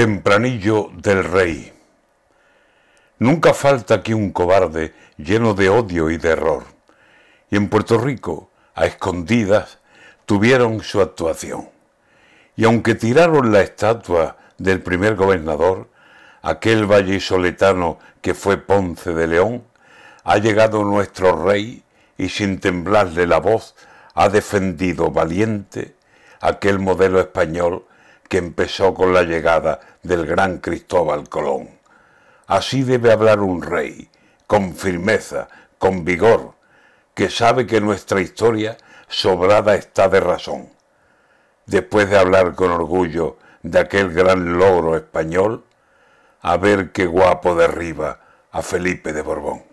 Tempranillo del Rey. Nunca falta aquí un cobarde lleno de odio y de error. Y en Puerto Rico, a escondidas, tuvieron su actuación. Y aunque tiraron la estatua del primer gobernador, aquel vallisoletano que fue Ponce de León, ha llegado nuestro rey y sin temblarle la voz ha defendido valiente aquel modelo español que empezó con la llegada del gran Cristóbal Colón. Así debe hablar un rey, con firmeza, con vigor, que sabe que nuestra historia sobrada está de razón. Después de hablar con orgullo de aquel gran logro español, a ver qué guapo derriba a Felipe de Borbón.